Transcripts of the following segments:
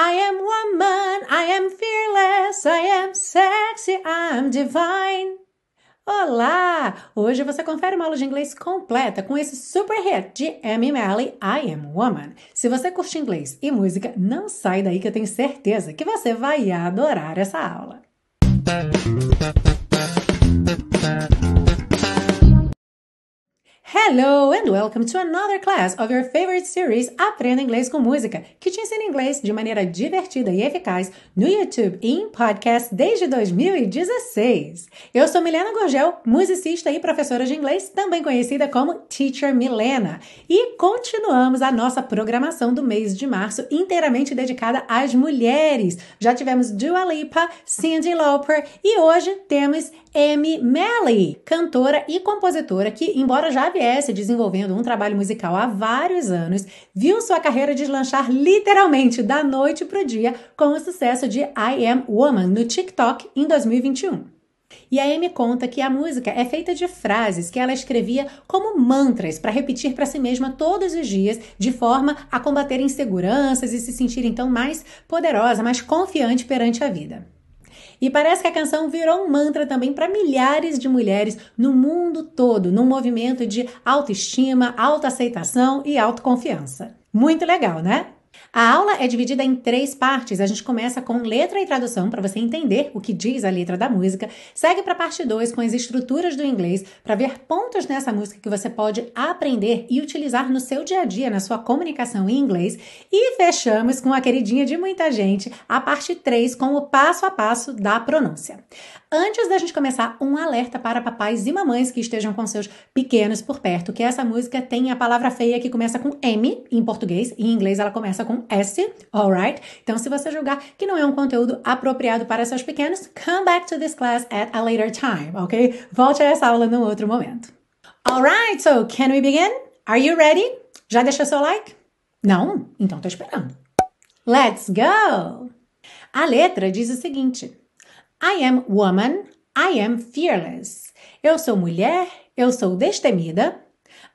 I am woman, I am fearless, I am sexy, I am divine. Olá! Hoje você confere uma aula de inglês completa com esse super hit de Amy Malley, I Am Woman. Se você curte inglês e música, não sai daí que eu tenho certeza que você vai adorar essa aula. Hello and welcome to another class of your favorite series Aprenda Inglês com Música, que te ensina inglês de maneira divertida e eficaz no YouTube e em podcast desde 2016. Eu sou Milena Gorgel, musicista e professora de inglês, também conhecida como Teacher Milena, e continuamos a nossa programação do mês de março inteiramente dedicada às mulheres. Já tivemos Dua Lipa, Cyndi Lauper e hoje temos Amy Malley, cantora e compositora que, embora já viesse desenvolvendo um trabalho musical há vários anos, viu sua carreira deslanchar literalmente da noite para o dia com o sucesso de I Am Woman no TikTok em 2021. E a Amy conta que a música é feita de frases que ela escrevia como mantras para repetir para si mesma todos os dias, de forma a combater inseguranças e se sentir então mais poderosa, mais confiante perante a vida. E parece que a canção virou um mantra também para milhares de mulheres no mundo todo, num movimento de autoestima, autoaceitação e autoconfiança. Muito legal, né? A aula é dividida em três partes. A gente começa com letra e tradução para você entender o que diz a letra da música. Segue para a parte 2 com as estruturas do inglês para ver pontos nessa música que você pode aprender e utilizar no seu dia a dia, na sua comunicação em inglês. E fechamos com a queridinha de muita gente, a parte 3 com o passo a passo da pronúncia. Antes da gente começar, um alerta para papais e mamães que estejam com seus pequenos por perto, que essa música tem a palavra feia que começa com M em português, e em inglês ela começa com S, alright? Então, se você julgar que não é um conteúdo apropriado para seus pequenos, come back to this class at a later time, ok? Volte a essa aula num outro momento. Alright, so can we begin? Are you ready? Já deixou seu like? Não? Então tô esperando. Let's go! A letra diz o seguinte. I am woman, I am fearless. Eu sou mulher, eu sou destemida.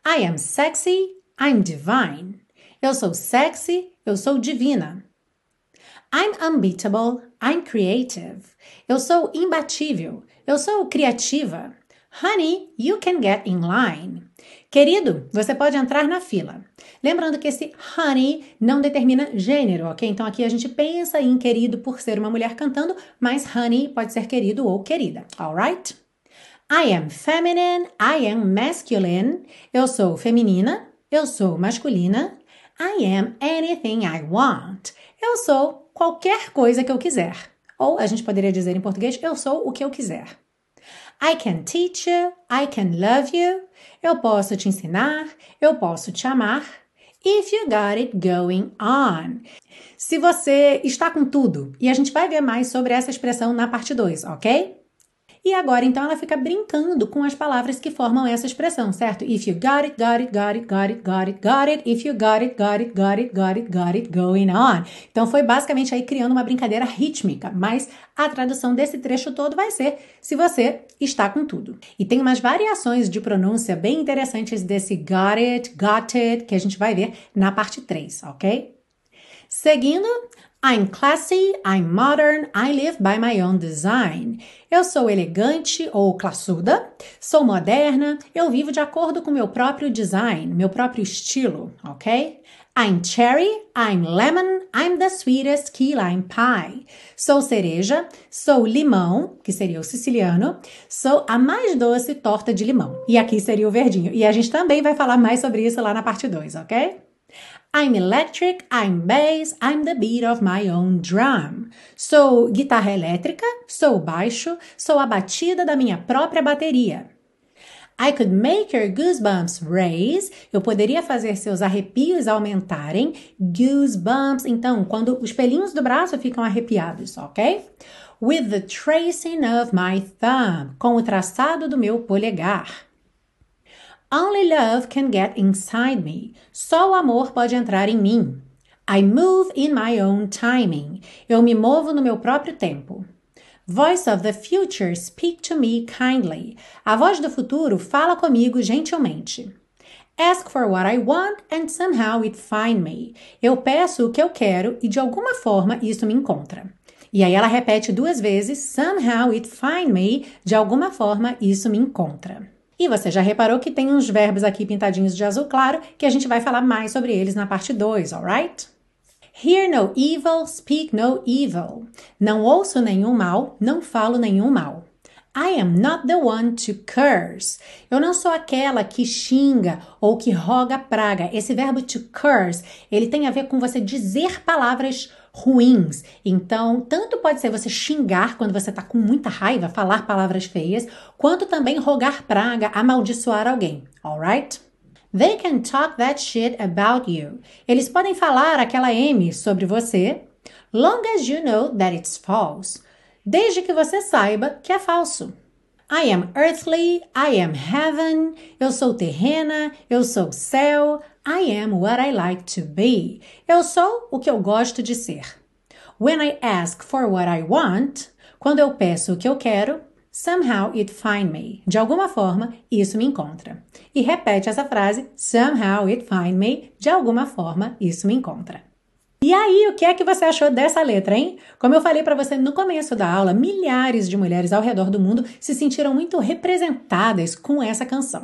I am sexy, I'm divine. Eu sou sexy, eu sou divina. I'm unbeatable, I'm creative. Eu sou imbatível, eu sou criativa. Honey, you can get in line. Querido, você pode entrar na fila. Lembrando que esse honey não determina gênero, ok? Então aqui a gente pensa em querido por ser uma mulher cantando, mas honey pode ser querido ou querida, alright? I am feminine, I am masculine. Eu sou feminina, eu sou masculina. I am anything I want. Eu sou qualquer coisa que eu quiser. Ou a gente poderia dizer em português, eu sou o que eu quiser. I can teach you, I can love you. Eu posso te ensinar, eu posso te amar. If you got it going on. Se você está com tudo. E a gente vai ver mais sobre essa expressão na parte 2, ok? E agora, então, ela fica brincando com as palavras que formam essa expressão, certo? If you got it, got it, got it, got it, got it, got it. If you got it, got it, got it, got it, got it, going on. Então, foi basicamente aí criando uma brincadeira rítmica, mas a tradução desse trecho todo vai ser se você está com tudo. E tem umas variações de pronúncia bem interessantes desse got it, got it, que a gente vai ver na parte 3, ok? Seguindo, I'm classy, I'm modern, I live by my own design. Eu sou elegante ou classuda, sou moderna, eu vivo de acordo com meu próprio design, meu próprio estilo, ok? I'm cherry, I'm lemon, I'm the sweetest key lime pie. Sou cereja, sou limão, que seria o siciliano, sou a mais doce torta de limão. E aqui seria o verdinho. E a gente também vai falar mais sobre isso lá na parte 2, ok? I'm electric, I'm bass, I'm the beat of my own drum. Sou guitarra elétrica, sou baixo, sou a batida da minha própria bateria. I could make your goosebumps raise. Eu poderia fazer seus arrepios aumentarem. Goosebumps, então, quando os pelinhos do braço ficam arrepiados, ok? With the tracing of my thumb. Com o traçado do meu polegar. Only love can get inside me. Só o amor pode entrar em mim. I move in my own timing. Eu me movo no meu próprio tempo. Voice of the future, speak to me kindly. A voz do futuro fala comigo gentilmente. Ask for what I want and somehow it find me. Eu peço o que eu quero e de alguma forma isso me encontra. E aí ela repete duas vezes: somehow it find me. De alguma forma isso me encontra. E você já reparou que tem uns verbos aqui pintadinhos de azul claro que a gente vai falar mais sobre eles na parte 2, alright? Hear no evil, speak no evil. Não ouço nenhum mal, não falo nenhum mal. I am not the one to curse. Eu não sou aquela que xinga ou que roga praga. Esse verbo to curse, ele tem a ver com você dizer palavras ruins. Então, tanto pode ser você xingar quando você tá com muita raiva, falar palavras feias, quanto também rogar praga, amaldiçoar alguém. Alright? They can talk that shit about you. Eles podem falar aquela M sobre você, long as you know that it's false. Desde que você saiba que é falso. I am earthly, I am heaven, eu sou terrena, eu sou céu, I am what I like to be. Eu sou o que eu gosto de ser. When I ask for what I want, quando eu peço o que eu quero, Somehow it find me. De alguma forma, isso me encontra. E repete essa frase: Somehow it find me. De alguma forma, isso me encontra. E aí, o que é que você achou dessa letra, hein? Como eu falei para você no começo da aula, milhares de mulheres ao redor do mundo se sentiram muito representadas com essa canção.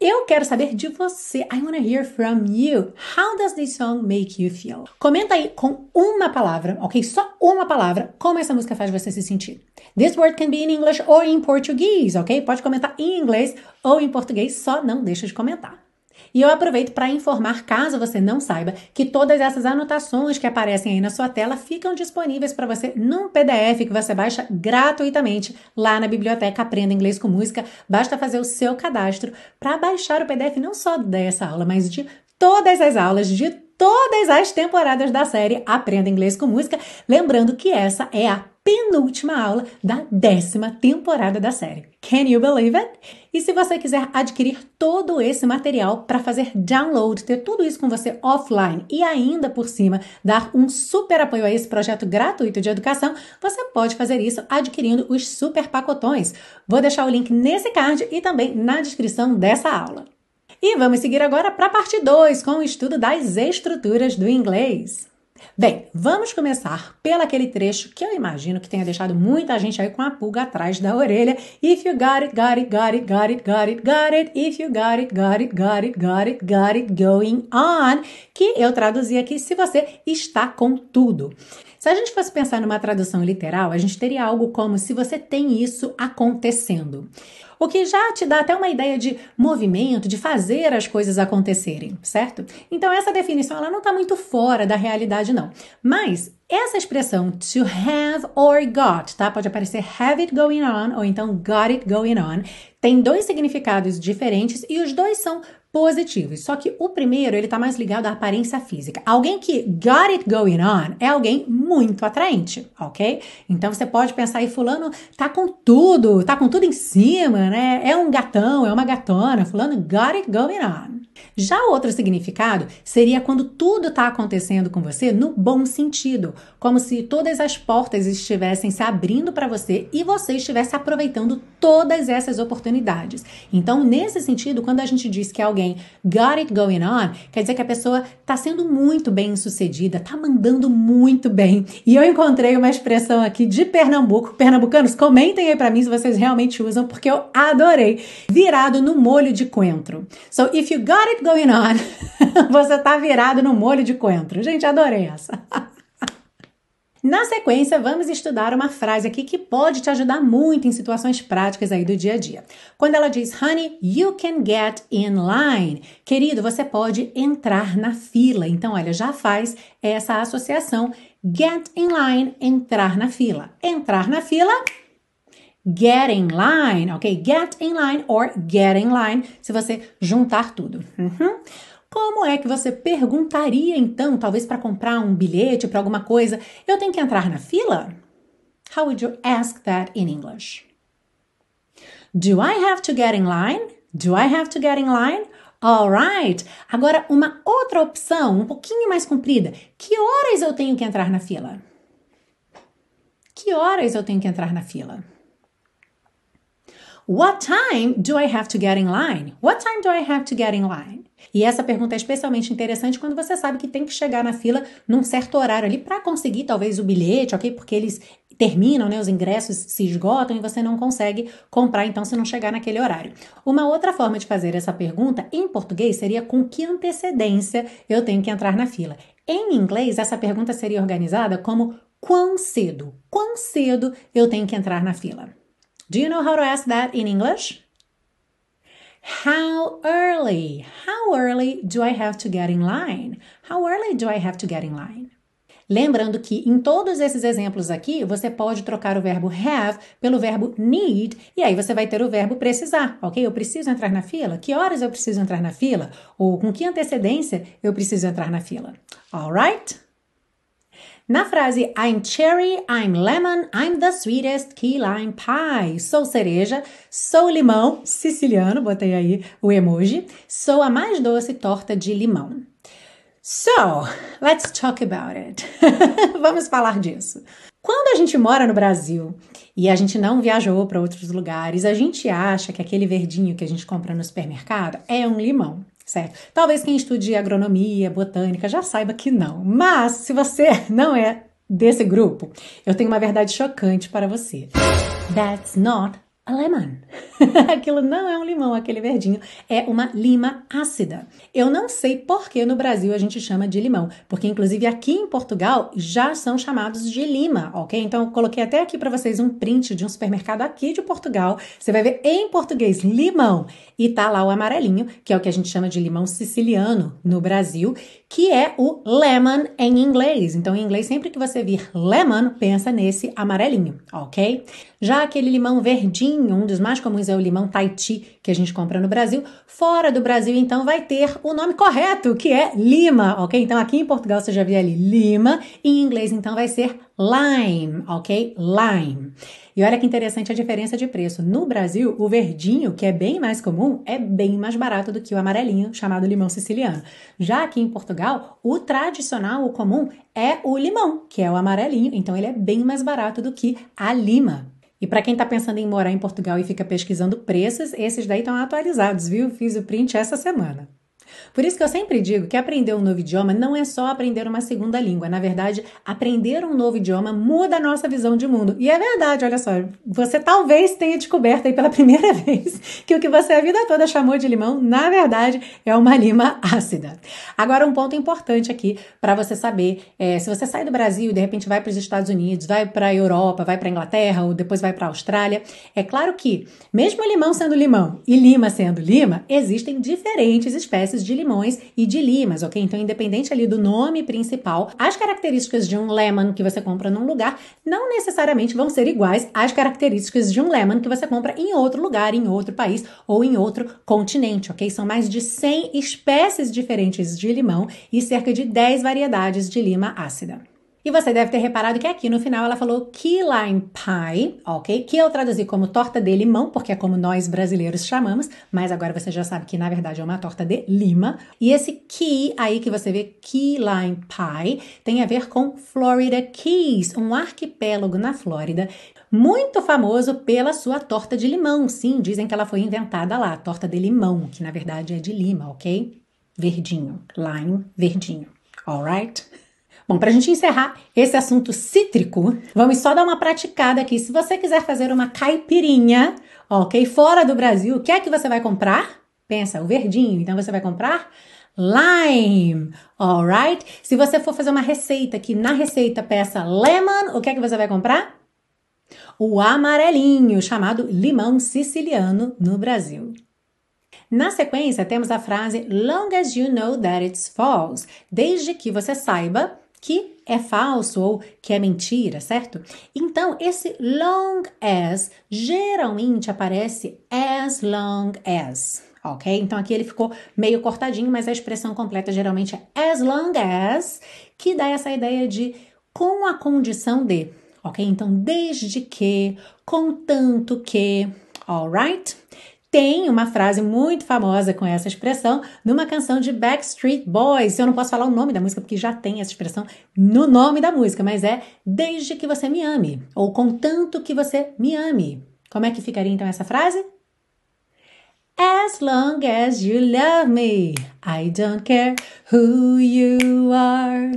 Eu quero saber de você. I wanna hear from you. How does this song make you feel? Comenta aí com uma palavra, ok? Só uma palavra, como essa música faz você se sentir. This word can be in English or in Portuguese, ok? Pode comentar em inglês ou em português, só não deixa de comentar. E eu aproveito para informar, caso você não saiba, que todas essas anotações que aparecem aí na sua tela ficam disponíveis para você num PDF que você baixa gratuitamente lá na biblioteca Aprenda Inglês com Música. Basta fazer o seu cadastro para baixar o PDF não só dessa aula, mas de todas as aulas de todas as temporadas da série Aprenda Inglês com Música. Lembrando que essa é a penúltima aula da décima temporada da série. Can you believe it? E se você quiser adquirir todo esse material para fazer download, ter tudo isso com você offline e ainda por cima dar um super apoio a esse projeto gratuito de educação, você pode fazer isso adquirindo os super pacotões. Vou deixar o link nesse card e também na descrição dessa aula. E vamos seguir agora para a parte 2 com o estudo das estruturas do inglês. Bem, vamos começar pelo aquele trecho que eu imagino que tenha deixado muita gente aí com a pulga atrás da orelha. If you got it, got it, got it, got it, got it, got it. If you got it, got it, got it, got it, got it going on. Que eu traduzi aqui se você está com tudo. Se a gente fosse pensar numa tradução literal, a gente teria algo como se você tem isso acontecendo o que já te dá até uma ideia de movimento, de fazer as coisas acontecerem, certo? Então essa definição ela não está muito fora da realidade não. Mas essa expressão to have or got, tá? Pode aparecer have it going on ou então got it going on. Tem dois significados diferentes e os dois são positivos. Só que o primeiro, ele tá mais ligado à aparência física. Alguém que got it going on é alguém muito atraente, ok? Então você pode pensar aí, fulano tá com tudo, tá com tudo em cima, né? É um gatão, é uma gatona, fulano got it going on. Já outro significado seria quando tudo está acontecendo com você no bom sentido, como se todas as portas estivessem se abrindo para você e você estivesse aproveitando todas essas oportunidades. Então, nesse sentido, quando a gente diz que alguém got it going on, quer dizer que a pessoa está sendo muito bem sucedida, está mandando muito bem. E eu encontrei uma expressão aqui de Pernambuco. Pernambucanos, comentem aí para mim se vocês realmente usam, porque eu adorei. Virado no molho de coentro. So, if you got it going on? Você tá virado no molho de coentro. Gente, adorei essa. Na sequência, vamos estudar uma frase aqui que pode te ajudar muito em situações práticas aí do dia a dia. Quando ela diz, honey, you can get in line. Querido, você pode entrar na fila. Então, olha, já faz essa associação. Get in line, entrar na fila. Entrar na fila, get in line, ok? Get in line or get in line, se você juntar tudo. Uhum. Como é que você perguntaria então, talvez para comprar um bilhete para alguma coisa, eu tenho que entrar na fila? How would you ask that in English? Do I have to get in line? Do I have to get in line? Alright. Agora, uma outra opção, um pouquinho mais comprida. Que horas eu tenho que entrar na fila? Que horas eu tenho que entrar na fila? What time do I have to get in line? What time do I have to get in line? E essa pergunta é especialmente interessante quando você sabe que tem que chegar na fila num certo horário ali para conseguir talvez o bilhete, ok? Porque eles terminam, né? Os ingressos se esgotam e você não consegue comprar então se não chegar naquele horário. Uma outra forma de fazer essa pergunta em português seria com que antecedência eu tenho que entrar na fila. Em inglês, essa pergunta seria organizada como quão cedo? Quão cedo eu tenho que entrar na fila? Do you know how to ask that in English? How early? How early do I have to get in line? How early do I have to get in line? Lembrando que em todos esses exemplos aqui, você pode trocar o verbo have pelo verbo need e aí você vai ter o verbo precisar, ok? Eu preciso entrar na fila? Que horas eu preciso entrar na fila? Ou com que antecedência eu preciso entrar na fila? Alright? Na frase I'm cherry, I'm lemon, I'm the sweetest key lime pie. Sou cereja, sou limão, siciliano, botei aí o emoji. Sou a mais doce torta de limão. So, let's talk about it. Vamos falar disso. Quando a gente mora no Brasil e a gente não viajou para outros lugares, a gente acha que aquele verdinho que a gente compra no supermercado é um limão, certo? Talvez quem estude agronomia, botânica já saiba que não. Mas se você não é desse grupo, eu tenho uma verdade chocante para você. That's not lemon. Aquilo não é um limão, aquele verdinho é uma lima ácida. Eu não sei por que no Brasil a gente chama de limão, porque inclusive aqui em Portugal já são chamados de lima, ok? Então eu coloquei até aqui para vocês um print de um supermercado aqui de Portugal. Você vai ver em português limão e tá lá o amarelinho, que é o que a gente chama de limão siciliano no Brasil, que é o lemon em inglês. Então em inglês sempre que você vir lemon, pensa nesse amarelinho, ok? Já aquele limão verdinho, um dos mais comuns é o limão Tahiti, que a gente compra no Brasil. Fora do Brasil, então, vai ter o nome correto, que é lima, ok? Então, aqui em Portugal você já viu ali lima, em inglês, então, vai ser lime, ok? Lime. E olha que interessante a diferença de preço. No Brasil, o verdinho, que é bem mais comum, é bem mais barato do que o amarelinho, chamado limão siciliano. Já aqui em Portugal, o tradicional, o comum, é o limão, que é o amarelinho, então ele é bem mais barato do que a lima. E para quem está pensando em morar em Portugal e fica pesquisando preços, esses daí estão atualizados, viu? Fiz o print essa semana. Por isso que eu sempre digo que aprender um novo idioma não é só aprender uma segunda língua. Na verdade, aprender um novo idioma muda a nossa visão de mundo. E é verdade, olha só, você talvez tenha descoberto aí pela primeira vez que o que você a vida toda chamou de limão, na verdade, é uma lima ácida. Agora, um ponto importante aqui para você saber: é, se você sai do Brasil e de repente vai para os Estados Unidos, vai para a Europa, vai para a Inglaterra ou depois vai para a Austrália, é claro que, mesmo limão sendo limão e lima sendo lima, existem diferentes espécies de limões e de limas, ok? Então, independente ali do nome principal, as características de um lemon que você compra num lugar não necessariamente vão ser iguais às características de um lemon que você compra em outro lugar, em outro país ou em outro continente, ok? São mais de 100 espécies diferentes de limão e cerca de 10 variedades de lima ácida. E você deve ter reparado que aqui no final ela falou key lime pie, ok? Que eu traduzi como torta de limão, porque é como nós brasileiros chamamos, mas agora você já sabe que na verdade é uma torta de lima. E esse key aí que você vê, key lime pie, tem a ver com Florida Keys, um arquipélago na Flórida, muito famoso pela sua torta de limão. Sim, dizem que ela foi inventada lá, torta de limão, que na verdade é de lima, ok? Verdinho, lime, verdinho. Alright? Bom, para a gente encerrar esse assunto cítrico, vamos só dar uma praticada aqui. Se você quiser fazer uma caipirinha, ok, fora do Brasil, o que é que você vai comprar? Pensa, o verdinho. Então você vai comprar lime, alright? Se você for fazer uma receita que na receita peça lemon, o que é que você vai comprar? O amarelinho, chamado limão siciliano no Brasil. Na sequência, temos a frase Long as you know that it's false, desde que você saiba que é falso ou que é mentira, certo? Então, esse long as geralmente aparece as long as, ok? Então, aqui ele ficou meio cortadinho, mas a expressão completa geralmente é as long as, que dá essa ideia de com a condição de, ok? Então, desde que, contanto que, alright? Tem uma frase muito famosa com essa expressão numa canção de Backstreet Boys. Eu não posso falar o nome da música porque já tem essa expressão no nome da música, mas é Desde que você me ame ou Contanto que você me ame. Como é que ficaria então essa frase? As long as you love me, I don't care who you are,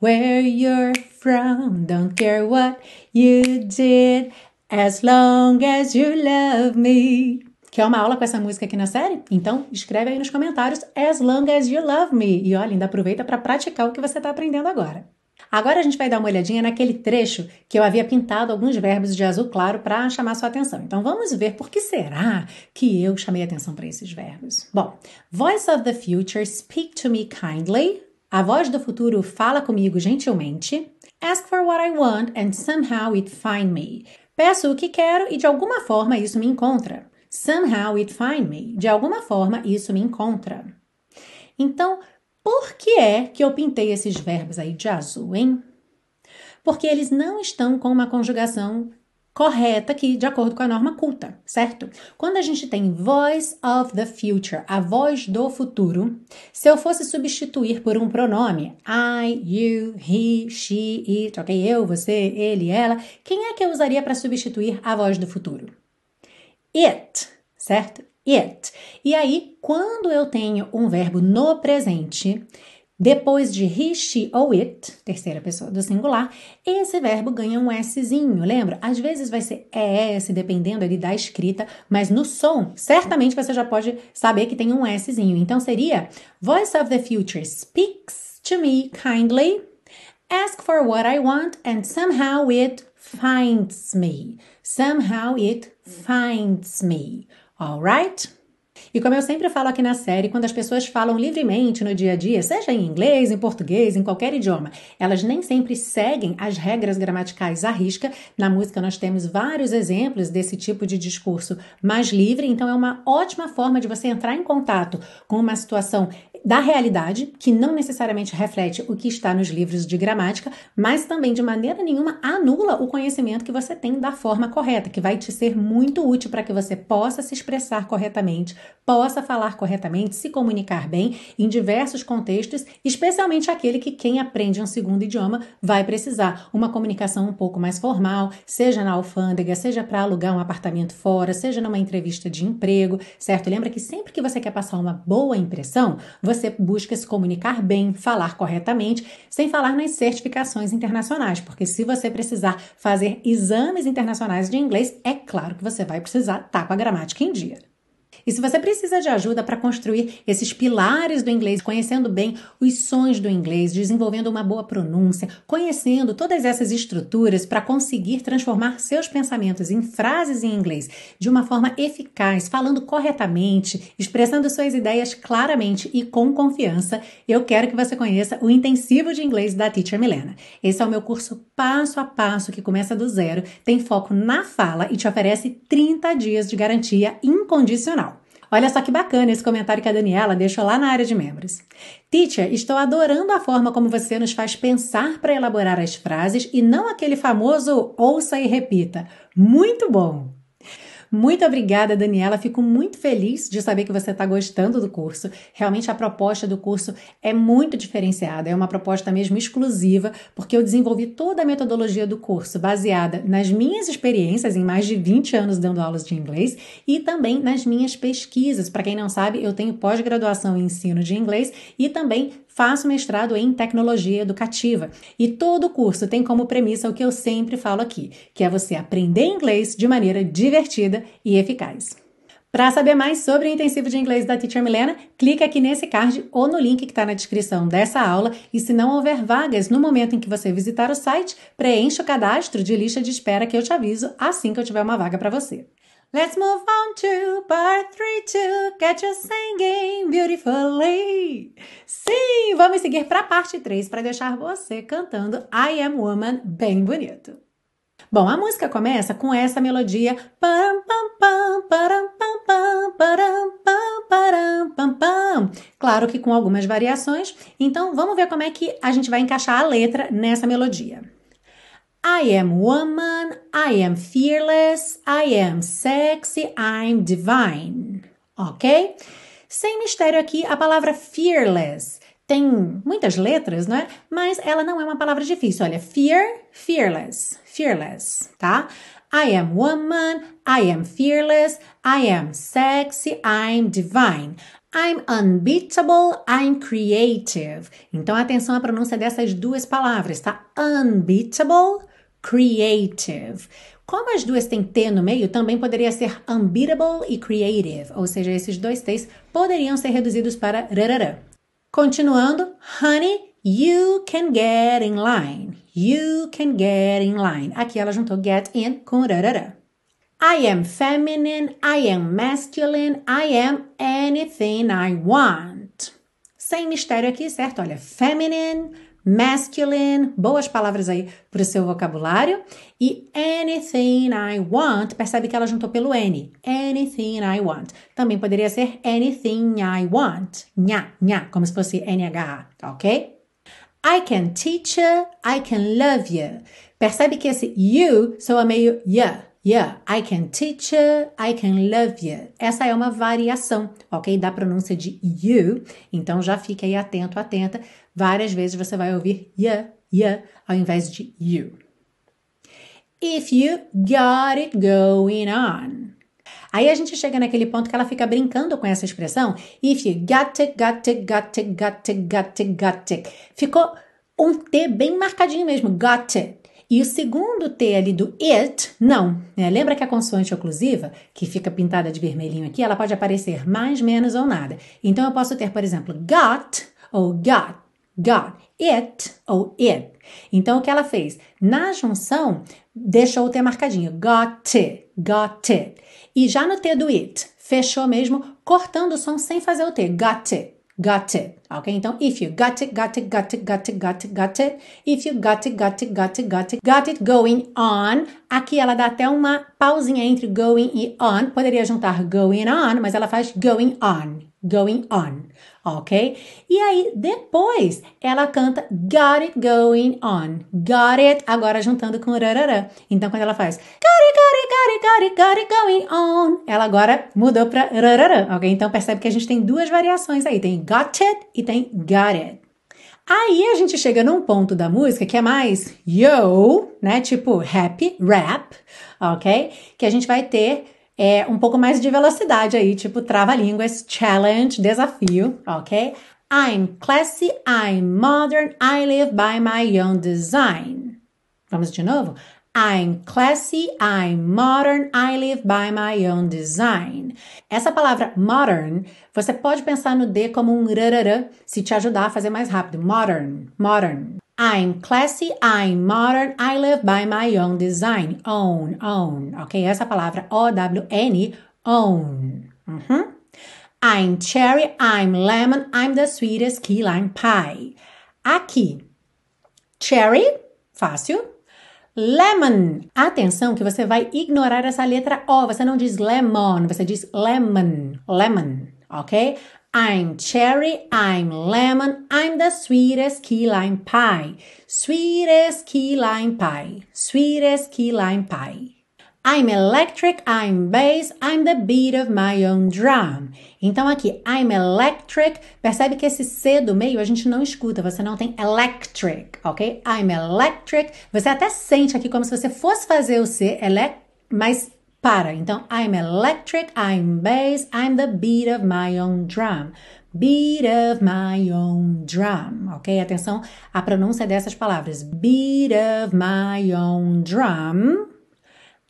where you're from, don't care what you did, as long as you love me. Quer uma aula com essa música aqui na série? Então escreve aí nos comentários As long as you love me. E olha, ainda aproveita para praticar o que você está aprendendo agora. Agora a gente vai dar uma olhadinha naquele trecho que eu havia pintado alguns verbos de azul claro para chamar sua atenção. Então vamos ver por que será que eu chamei atenção para esses verbos. Bom, Voice of the Future, speak to me kindly. A voz do futuro fala comigo gentilmente. Ask for what I want and somehow it find me. Peço o que quero e de alguma forma isso me encontra. Somehow it find me. De alguma forma, isso me encontra. Então, por que é que eu pintei esses verbos aí de azul, hein? Porque eles não estão com uma conjugação correta aqui, de acordo com a norma culta, certo? Quando a gente tem voice of the future, a voz do futuro, se eu fosse substituir por um pronome, I, you, he, she, it, ok? Eu, você, ele, ela, quem é que eu usaria para substituir a voz do futuro? It, certo? It. E aí, quando eu tenho um verbo no presente, depois de he, she ou it, terceira pessoa do singular, esse verbo ganha um Szinho, lembra? Às vezes vai ser ES, dependendo ali da escrita, mas no som, certamente você já pode saber que tem um Szinho. Então seria Voice of the Future speaks to me kindly, ask for what I want and somehow it finds me. Somehow it finds me. Alright? E como eu sempre falo aqui na série, quando as pessoas falam livremente no dia a dia, seja em inglês, em português, em qualquer idioma, elas nem sempre seguem as regras gramaticais à risca. Na música nós temos vários exemplos desse tipo de discurso mais livre, então é uma ótima forma de você entrar em contato com uma situação da realidade, que não necessariamente reflete o que está nos livros de gramática, mas também de maneira nenhuma anula o conhecimento que você tem da forma correta, que vai te ser muito útil para que você possa se expressar corretamente, possa falar corretamente, se comunicar bem em diversos contextos, especialmente aquele que quem aprende um segundo idioma vai precisar. Uma comunicação um pouco mais formal, seja na alfândega, seja para alugar um apartamento fora, seja numa entrevista de emprego, certo? Lembra que sempre que você quer passar uma boa impressão, você busca se comunicar bem, falar corretamente, sem falar nas certificações internacionais, porque se você precisar fazer exames internacionais de inglês, é claro que você vai precisar estar tá com a gramática em dia. E se você precisa de ajuda para construir esses pilares do inglês, conhecendo bem os sons do inglês, desenvolvendo uma boa pronúncia, conhecendo todas essas estruturas para conseguir transformar seus pensamentos em frases em inglês de uma forma eficaz, falando corretamente, expressando suas ideias claramente e com confiança, eu quero que você conheça o intensivo de inglês da Teacher Milena. Esse é o meu curso passo a passo que começa do zero, tem foco na fala e te oferece 30 dias de garantia incondicional. Olha só que bacana esse comentário que a Daniela deixou lá na área de membros. Teacher, estou adorando a forma como você nos faz pensar para elaborar as frases e não aquele famoso ouça e repita. Muito bom! Muito obrigada, Daniela. Fico muito feliz de saber que você está gostando do curso. Realmente a proposta do curso é muito diferenciada, é uma proposta mesmo exclusiva, porque eu desenvolvi toda a metodologia do curso baseada nas minhas experiências em mais de 20 anos dando aulas de inglês e também nas minhas pesquisas. Para quem não sabe, eu tenho pós-graduação em ensino de inglês e também faço mestrado em tecnologia educativa. E todo o curso tem como premissa o que eu sempre falo aqui, que é você aprender inglês de maneira divertida e eficaz. Para saber mais sobre o intensivo de inglês da Teacher Milena, clique aqui nesse card ou no link que está na descrição dessa aula. E se não houver vagas no momento em que você visitar o site, preencha o cadastro de lista de espera que eu te aviso assim que eu tiver uma vaga para você. Let's move on to part 3 to get you singing beautifully. Sim, vamos seguir para a parte 3 para deixar você cantando I Am Woman bem bonito. Bom, a música começa com essa melodia. Claro que com algumas variações. Então vamos ver como é que a gente vai encaixar a letra nessa melodia. I am woman, I am fearless, I am sexy, I'm divine. Ok? Sem mistério aqui, a palavra fearless tem muitas letras, não é? Mas ela não é uma palavra difícil. Olha, fear, fearless, fearless, tá? I am woman, I am fearless, I am sexy, I'm divine. I'm unbeatable, I'm creative. Então, atenção à pronúncia dessas duas palavras, tá? Unbeatable, creative. Como as duas têm T no meio, também poderia ser unbeatable e creative, ou seja, esses dois T's poderiam ser reduzidos para rarará. Continuando, honey, you can get in line. You can get in line. Aqui ela juntou get in com rarará. I am feminine, I am masculine, I am anything I want. Sem mistério aqui, certo? Olha, feminine, masculine, boas palavras aí para o seu vocabulário. E anything I want, percebe que ela juntou pelo N. Anything I want. Também poderia ser anything I want. Nha, nha, como se fosse NH, ok? I can teach you, I can love you. Percebe que esse you soa meio yeah. Yeah, I can teach you, I can love you. Essa é uma variação, ok? Da pronúncia de you. Então já fique aí atento, atenta. Várias vezes você vai ouvir yeah, yeah, ao invés de you. If you got it going on. Aí a gente chega naquele ponto que ela fica brincando com essa expressão. If you got it, got it, got it, got it, got it, got it. Ficou um T bem marcadinho mesmo, got it. E o segundo T ali do it, não. Né? Lembra que a consoante oclusiva, que fica pintada de vermelhinho aqui, ela pode aparecer mais, menos ou nada. Então eu posso ter, por exemplo, got ou got, got, it ou it. Então o que ela fez? Na junção, deixou o T marcadinho, got it, got it. E já no T do it, fechou mesmo, cortando o som sem fazer o T, got it got it. Ok? Então, if you got it, got it, got it, got it, got it, got it. If you got it, got it, got it, got it, got it going on. Aqui ela dá até uma pausinha entre going e on. Poderia juntar going on, mas ela faz going on. Going on. Ok? E aí, depois, ela canta Got it going on. Got it, agora juntando com rarará. Então, quando ela faz Got it, got it, got it, got it, going on, ela agora mudou para rarará. Ok? Então, percebe que a gente tem duas variações aí. Tem got it e tem got it. Aí a gente chega num ponto da música que é mais yo, né? Tipo happy, rap, ok? Que a gente vai ter é, um pouco mais de velocidade aí, tipo trava-línguas, challenge, desafio, ok? I'm classy, I'm modern, I live by my own design. Vamos de novo? I'm classy, I'm modern, I live by my own design. Essa palavra modern, você pode pensar no D como um rarará, se te ajudar a fazer mais rápido. Modern, modern. I'm classy, I'm modern, I live by my own design. Own, own. Ok? Essa palavra O-W-N, own. Uhum. I'm cherry, I'm lemon, I'm the sweetest key lime pie. Aqui, cherry, fácil. Lemon. Atenção que você vai ignorar essa letra O. Você não diz lemon, você diz lemon. Lemon, ok? I'm cherry, I'm lemon, I'm the sweetest key lime pie. Sweetest key lime pie. Sweetest key lime pie. I'm electric, I'm bass, I'm the beat of my own drum. Então aqui, I'm electric, percebe que esse C do meio a gente não escuta, você não tem electric, ok? I'm electric, você até sente aqui como se você fosse fazer o C, elect, mas para. Então, I'm electric, I'm bass, I'm the beat of my own drum. Beat of my own drum, ok? Atenção à pronúncia dessas palavras. Beat of my own drum.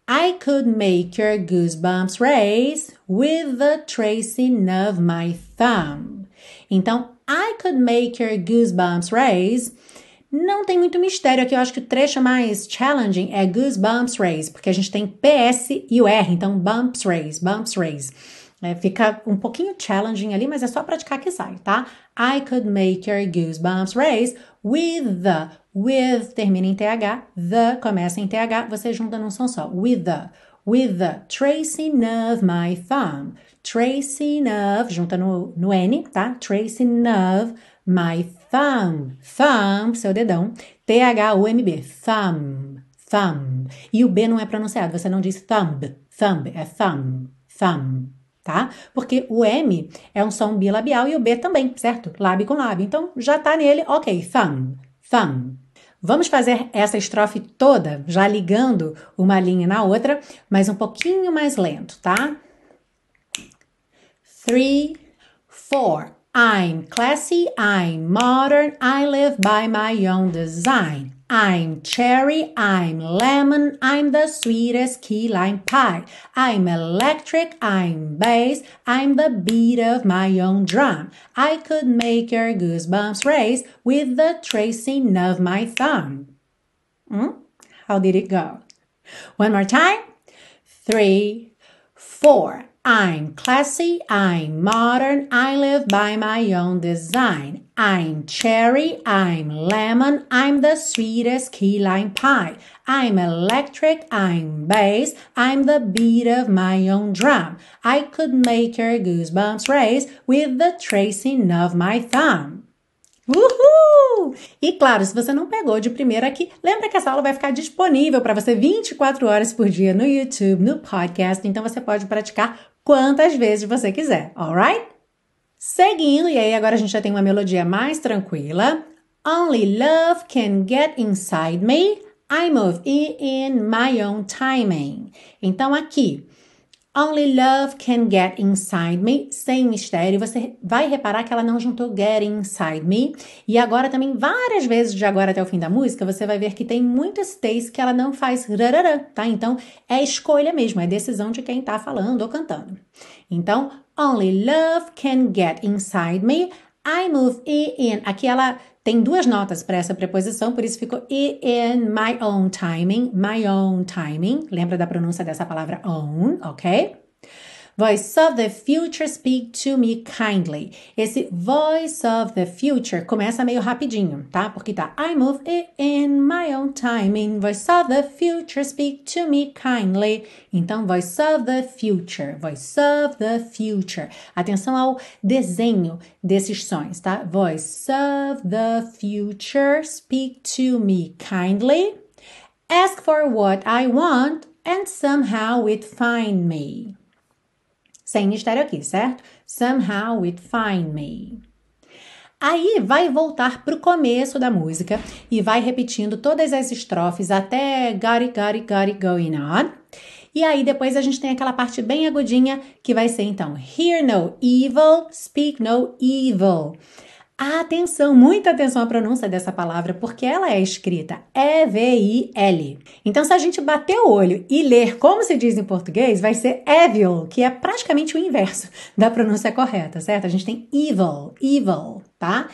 I could make your goosebumps race with the tracing of my thumb. Então, I could make your goosebumps race não tem muito mistério aqui. Eu acho que o trecho mais challenging é Goosebumps Raise, porque a gente tem PS e o R, então Bumps Raise, Bumps Raise. É, fica um pouquinho challenging ali, mas é só praticar que sai, tá? I could make your goosebumps raise with the. With termina em TH, the começa em TH, você junta num som só. With the. With the tracing of my thumb. Tracing of, junta no, no N, tá? Tracing of my thumb. Thumb, seu dedão. T-H-U-M-B. Thumb. Thumb. E o B não é pronunciado, você não diz thumb. Thumb, é thumb. Thumb. Tá? Porque o M é um som bilabial e o B também, certo? Lábio com lábio. Então já tá nele, ok, thumb. Thumb. Vamos fazer essa estrofe toda, já ligando uma linha na outra, mas um pouquinho mais lento, tá? Three, four. I'm classy, I'm modern, I live by my own design. I'm cherry, I'm lemon, I'm the sweetest key lime pie. I'm electric, I'm bass, I'm the beat of my own drum. I could make your goosebumps race with the tracing of my thumb. Hmm? How did it go? One more time. Three, four. I'm classy, I'm modern, I live by my own design. I'm cherry, I'm lemon, I'm the sweetest key lime pie. I'm electric, I'm bass, I'm the beat of my own drum. I could make your goosebumps race with the tracing of my thumb. Uhul! E claro, se você não pegou de primeira aqui, lembra que essa aula vai ficar disponível para você 24 horas por dia no YouTube, no podcast, então você pode praticar quantas vezes você quiser, alright? Seguindo, e aí agora a gente já tem uma melodia mais tranquila. Only love can get inside me. I move in my own timing. Então aqui, Only love can get inside me, sem mistério. Você vai reparar que ela não juntou get inside me. E agora também, várias vezes de agora até o fim da música, você vai ver que tem muitos stays que ela não faz rarará, tá? Então, é escolha mesmo, é decisão de quem tá falando ou cantando. Então, only love can get inside me. I move in. Aqui ela tem duas notas para essa preposição, por isso ficou in my own timing, my own timing. Lembra da pronúncia dessa palavra own, ok? Voice of the future speak to me kindly. Esse voice of the future começa meio rapidinho, tá? Porque tá I move it in my own timing. Voice of the future speak to me kindly. Então, voice of the future, voice of the future. Atenção ao desenho desses sons, tá? Voice of the future speak to me kindly. Ask for what I want and somehow it find me sem mistério aqui, certo? Somehow it find me. Aí vai voltar para o começo da música e vai repetindo todas as estrofes até got it, got it, got it going on. E aí depois a gente tem aquela parte bem agudinha que vai ser então hear no evil, speak no evil. Atenção, muita atenção à pronúncia dessa palavra, porque ela é escrita E-V-I-L. Então, se a gente bater o olho e ler como se diz em português, vai ser evil, que é praticamente o inverso da pronúncia correta, certo? A gente tem evil, evil, tá?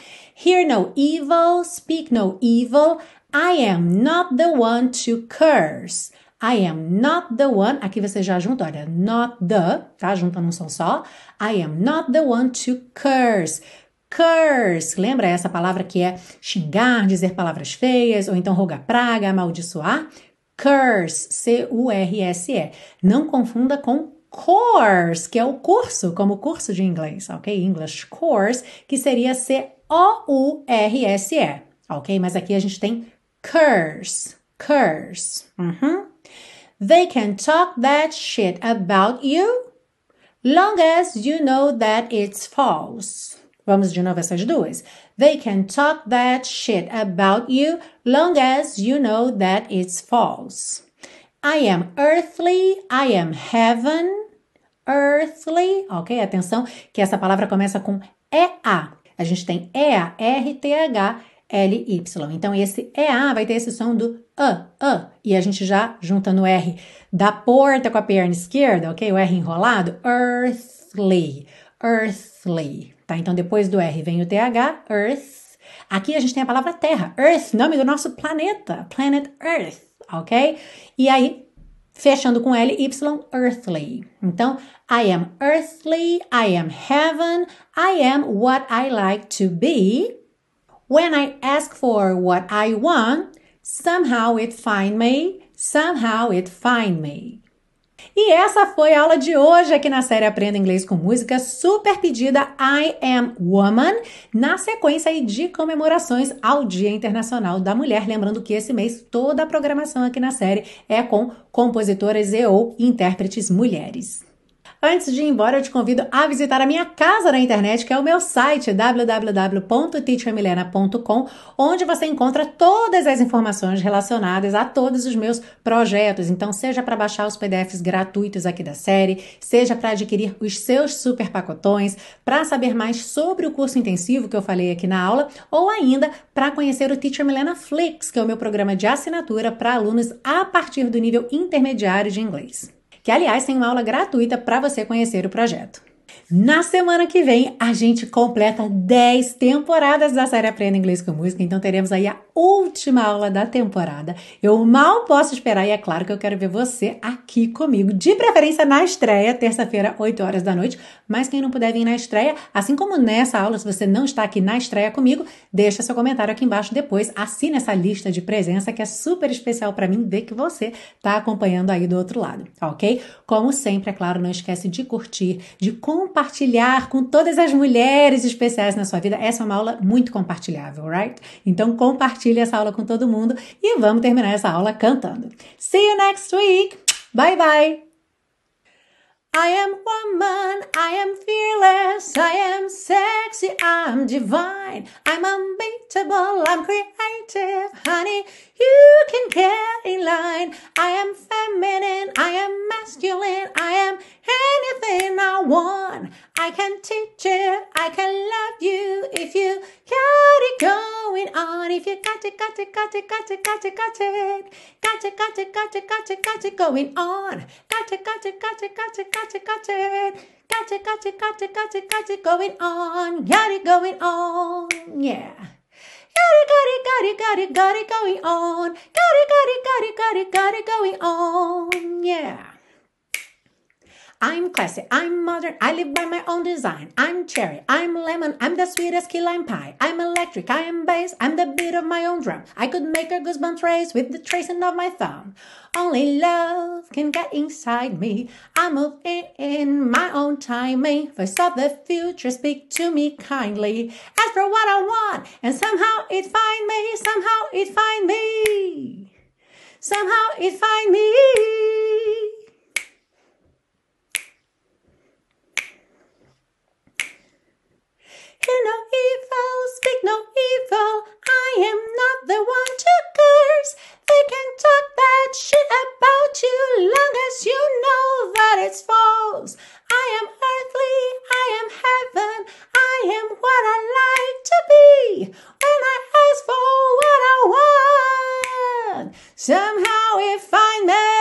Hear no evil, speak no evil. I am not the one to curse. I am not the one. Aqui você já junta, olha, not the, tá? Junta num som só. I am not the one to curse. Curse, lembra essa palavra que é xingar, dizer palavras feias, ou então rogar praga, amaldiçoar? Curse, C-U-R-S-E. Não confunda com course, que é o curso, como curso de inglês, ok? English course, que seria C-O-U-R-S-E, ok? Mas aqui a gente tem curse, curse. Uhum. They can talk that shit about you, long as you know that it's false. Vamos de novo essas duas. They can talk that shit about you long as you know that it's false. I am earthly, I am heaven. Earthly, ok? Atenção que essa palavra começa com EA. A gente tem EA, R-T-H, L-Y. Então, esse EA vai ter esse som do A, A. E a gente já junta no R da porta com a perna esquerda, ok? O R enrolado. Earthly, earthly. Tá? Então, depois do R vem o TH, Earth. Aqui a gente tem a palavra Terra, Earth, nome do nosso planeta, Planet Earth, ok? E aí, fechando com L, Y, Earthly. Então, I am earthly, I am heaven, I am what I like to be. When I ask for what I want, somehow it find me, somehow it find me. E essa foi a aula de hoje aqui na série Aprenda Inglês com Música, super pedida I Am Woman, na sequência de comemorações ao Dia Internacional da Mulher. Lembrando que esse mês toda a programação aqui na série é com compositoras e ou intérpretes mulheres. Antes de ir embora, eu te convido a visitar a minha casa na internet, que é o meu site www.teachermilena.com, onde você encontra todas as informações relacionadas a todos os meus projetos. Então, seja para baixar os PDFs gratuitos aqui da série, seja para adquirir os seus super pacotões, para saber mais sobre o curso intensivo que eu falei aqui na aula, ou ainda para conhecer o Teacher Milena Flix, que é o meu programa de assinatura para alunos a partir do nível intermediário de inglês que aliás tem uma aula gratuita para você conhecer o projeto. Na semana que vem, a gente completa 10 temporadas da série Aprenda Inglês com Música, então teremos aí a última aula da temporada. Eu mal posso esperar e é claro que eu quero ver você aqui comigo, de preferência na estreia, terça-feira, 8 horas da noite. Mas quem não puder vir na estreia, assim como nessa aula, se você não está aqui na estreia comigo, deixa seu comentário aqui embaixo depois, assine essa lista de presença que é super especial para mim ver que você está acompanhando aí do outro lado, ok? Como sempre, é claro, não esquece de curtir, de compartilhar compartilhar com todas as mulheres especiais na sua vida. Essa é uma aula muito compartilhável, right? Então compartilhe essa aula com todo mundo e vamos terminar essa aula cantando. See you next week. Bye bye. I am woman, I am fearless, I am sexy, I'm divine, I'm unbeatable, I'm creative, honey, you can get in line. I am feminine, I am masculine, I am anything I want. I can teach it, I can love you if you got it going on. If you got it, got it, got it, got it, got it, got it, got it, got it, got it, got it, got it going on. Got it, got it, got it, got it, got it, got it. Got it, got it, got it, got it, got it going on. Got it going on. Yeah. Got it, got it, got it, got it, got it going on. Got it, got it, got it, got it, got it going on. Yeah. I'm classy, I'm modern, I live by my own design. I'm cherry, I'm lemon, I'm the sweetest key lime pie. I'm electric, I am bass, I'm the beat of my own drum. I could make a goosebump race with the tracing of my thumb. Only love can get inside me. I move in my own timing. Voice of the future, speak to me kindly. Ask for what I want, and somehow it find me. Somehow it find me. Somehow it find me. Hear no evil, speak no evil. I am not the one to curse. They can talk that shit about you long as you know that it's false. I am earthly, I am heaven, I am what I like to be. When I ask for what I want, somehow if I met.